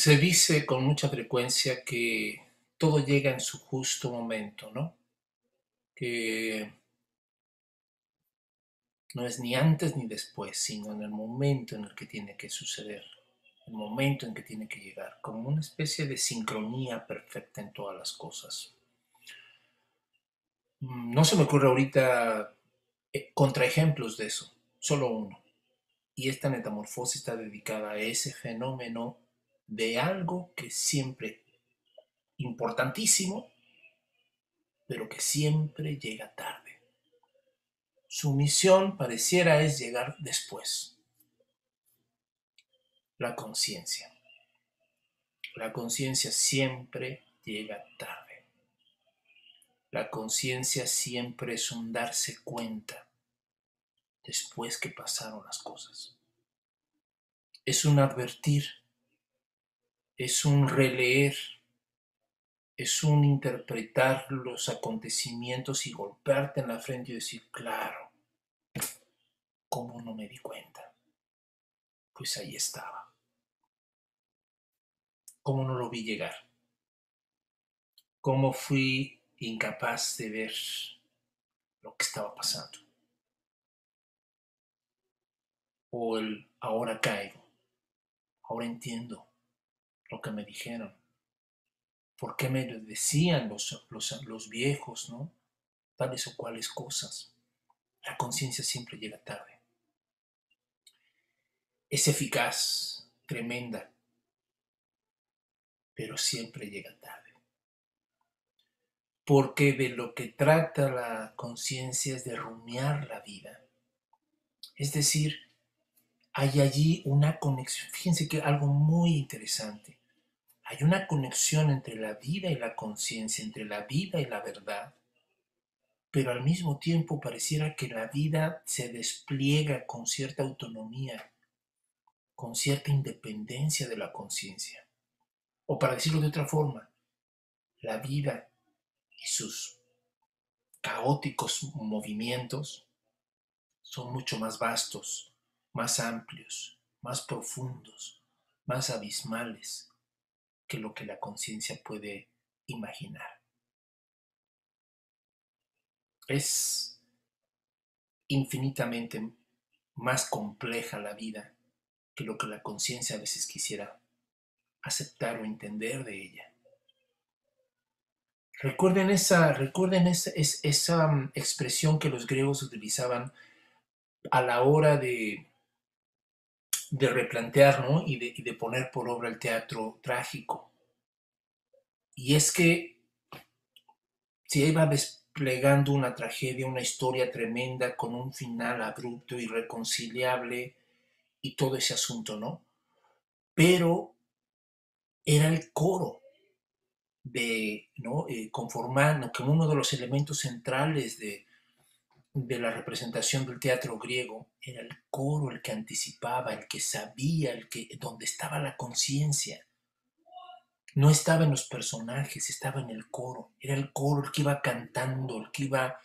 Se dice con mucha frecuencia que todo llega en su justo momento, ¿no? Que no es ni antes ni después, sino en el momento en el que tiene que suceder, el momento en que tiene que llegar, como una especie de sincronía perfecta en todas las cosas. Mm, no se me ocurre ahorita eh, contraejemplos de eso, solo uno. Y esta metamorfosis está dedicada a ese fenómeno de algo que siempre importantísimo, pero que siempre llega tarde. Su misión pareciera es llegar después. La conciencia. La conciencia siempre llega tarde. La conciencia siempre es un darse cuenta después que pasaron las cosas. Es un advertir es un releer, es un interpretar los acontecimientos y golpearte en la frente y decir, claro, ¿cómo no me di cuenta? Pues ahí estaba. ¿Cómo no lo vi llegar? ¿Cómo fui incapaz de ver lo que estaba pasando? O el ahora caigo, ahora entiendo lo que me dijeron. ¿Por qué me decían los, los, viejos, no? Tales o cuales cosas. La conciencia siempre llega tarde. Es eficaz, tremenda, pero siempre llega tarde. Porque de lo que trata la conciencia es de rumiar la vida. Es decir, hay allí una conexión. Fíjense que algo muy interesante. Hay una conexión entre la vida y la conciencia, entre la vida y la verdad, pero al mismo tiempo pareciera que la vida se despliega con cierta autonomía, con cierta independencia de la conciencia. O para decirlo de otra forma, la vida y sus caóticos movimientos son mucho más vastos, más amplios, más profundos, más abismales que lo que la conciencia puede imaginar. Es infinitamente más compleja la vida que lo que la conciencia a veces quisiera aceptar o entender de ella. Recuerden esa, recuerden esa, esa mm, expresión que los griegos utilizaban a la hora de de replantear y, de, de poner por obra el teatro trágico. Y es que se iba desplegando una tragedia, una historia tremenda con un final abrupto, irreconciliable y todo ese asunto, ¿no? Pero era el coro de, ¿no? Eh, conformando, como uno de los elementos centrales de, de la representación del teatro griego era el coro el que anticipaba, el que sabía, el que donde estaba la conciencia. No estaba en los personajes, estaba en el coro. Era el coro el que iba cantando, el que iba,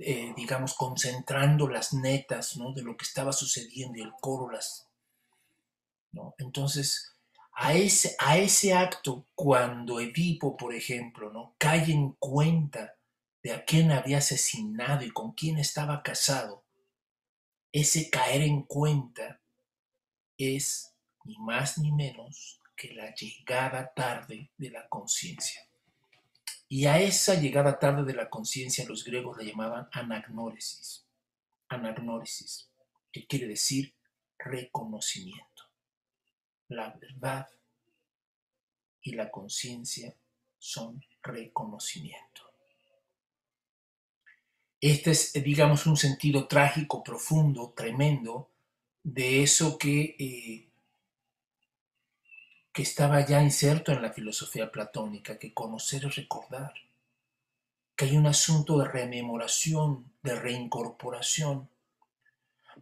eh, digamos, concentrando las netas ¿no? de lo que estaba sucediendo y el coro las... ¿no? Entonces, a ese, a ese acto, cuando Edipo, por ejemplo, ¿no? cae en cuenta de a quién había asesinado y con quién estaba casado, ese caer en cuenta es ni más ni menos que la llegada tarde de la conciencia. Y a esa llegada tarde de la conciencia los griegos la llamaban anagnóresis. Anagnóresis, que quiere decir reconocimiento. La verdad y la conciencia son reconocimiento. Este es, digamos, un sentido trágico, profundo, tremendo, de eso que, eh, que estaba ya inserto en la filosofía platónica, que conocer es recordar, que hay un asunto de rememoración, de reincorporación.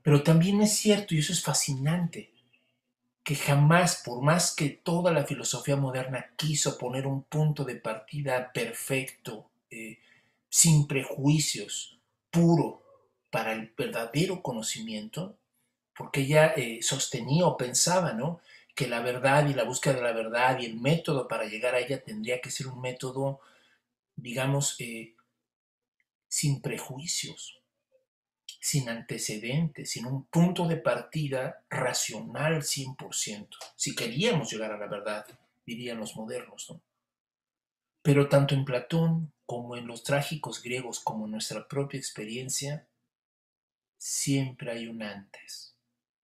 Pero también es cierto, y eso es fascinante, que jamás, por más que toda la filosofía moderna quiso poner un punto de partida perfecto, eh, sin prejuicios, puro para el verdadero conocimiento, porque ella eh, sostenía o pensaba, ¿no? que la verdad y la búsqueda de la verdad y el método para llegar a ella tendría que ser un método, digamos, eh, sin prejuicios, sin antecedentes, sin un punto de partida racional 100%. Si queríamos llegar a la verdad, dirían los modernos, ¿no? Pero tanto en Platón como en los trágicos griegos, como en nuestra propia experiencia, siempre hay un antes,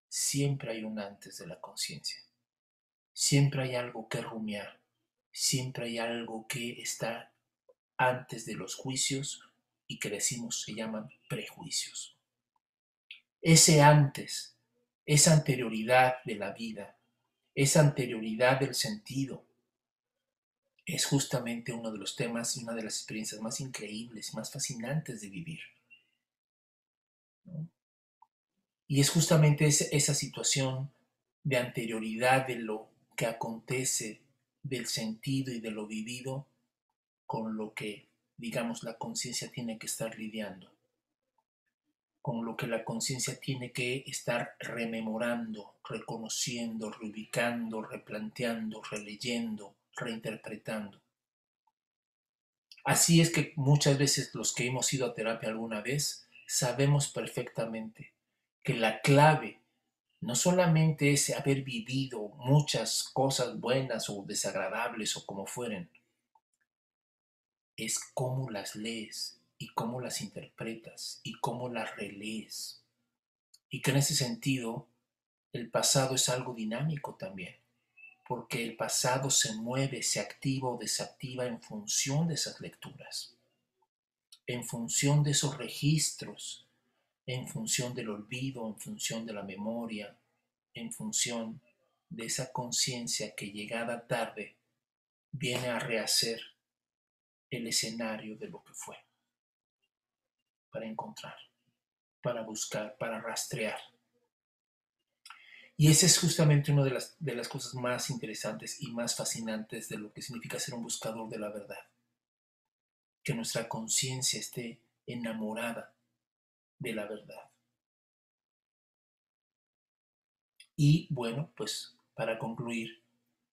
siempre hay un antes de la conciencia. Siempre hay algo que rumiar, siempre hay algo que está antes de los juicios y que decimos se llaman prejuicios. Ese antes, esa anterioridad de la vida, esa anterioridad del sentido, es justamente uno de los temas y una de las experiencias más increíbles, más fascinantes de vivir. Y es justamente esa situación de anterioridad de lo que acontece del sentido y de lo vivido con lo que, digamos, la conciencia tiene que estar lidiando, con lo que la conciencia tiene que estar rememorando, reconociendo, reubicando, replanteando, releyendo, reinterpretando. Así es que muchas veces los que hemos ido a terapia alguna vez sabemos perfectamente que la clave no solamente es haber vivido muchas cosas buenas o desagradables o como fueren, es cómo las lees y cómo las interpretas y cómo las relees. Y que en ese sentido el pasado es algo dinámico también, porque el pasado se mueve, se activa o desactiva en función de esas lecturas, en función de esos registros en función del olvido, en función de la memoria, en función de esa conciencia que llegada tarde viene a rehacer el escenario de lo que fue, para encontrar, para buscar, para rastrear. Y esa es justamente una de las, de las cosas más interesantes y más fascinantes de lo que significa ser un buscador de la verdad. Que nuestra conciencia esté enamorada de la verdad. Y bueno, pues para concluir,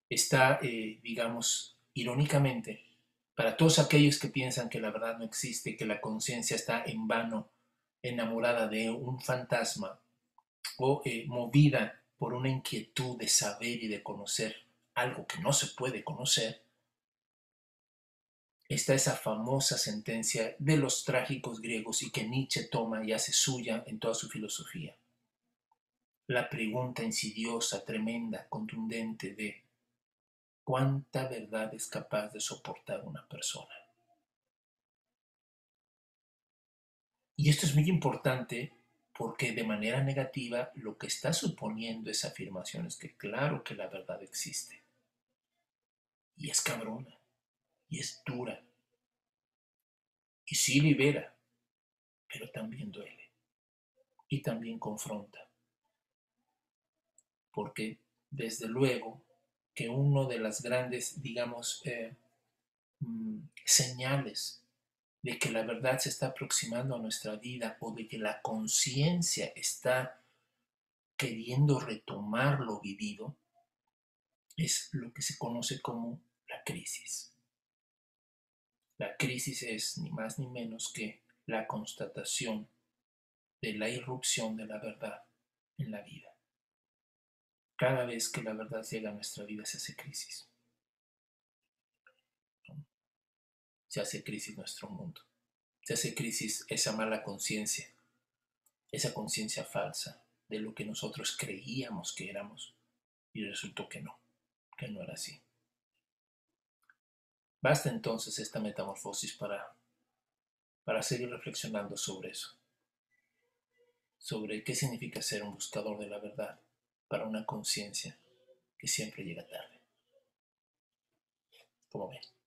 está, eh, digamos, irónicamente, para todos aquellos que piensan que la verdad no existe, que la conciencia está en vano enamorada de un fantasma o eh, movida por una inquietud de saber y de conocer algo que no se puede conocer, está esa famosa sentencia de los trágicos griegos y que Nietzsche toma y hace suya en toda su filosofía. La pregunta insidiosa, tremenda, contundente de ¿cuánta verdad es capaz de soportar una persona? Y esto es muy importante porque de manera negativa lo que está suponiendo esa afirmación es que claro que la verdad existe. Y es cabrona y es dura. Y sí libera, pero también duele. Y también confronta. Porque desde luego que uno de las grandes, digamos, eh, mm, señales de que la verdad se está aproximando a nuestra vida o de que la conciencia está queriendo retomar lo vivido, es lo que se conoce como la crisis. La crisis es ni más ni menos que la constatación de la irrupción de la verdad en la vida. Cada vez que la verdad llega a nuestra vida se hace crisis. Se hace crisis nuestro mundo. Se hace crisis esa mala conciencia, esa conciencia falsa de lo que nosotros creíamos que éramos y resultó que no, que no era así. Basta entonces esta metamorfosis para, para seguir reflexionando sobre eso, sobre qué significa ser un buscador de la verdad para una conciencia que siempre llega tarde. Como ven.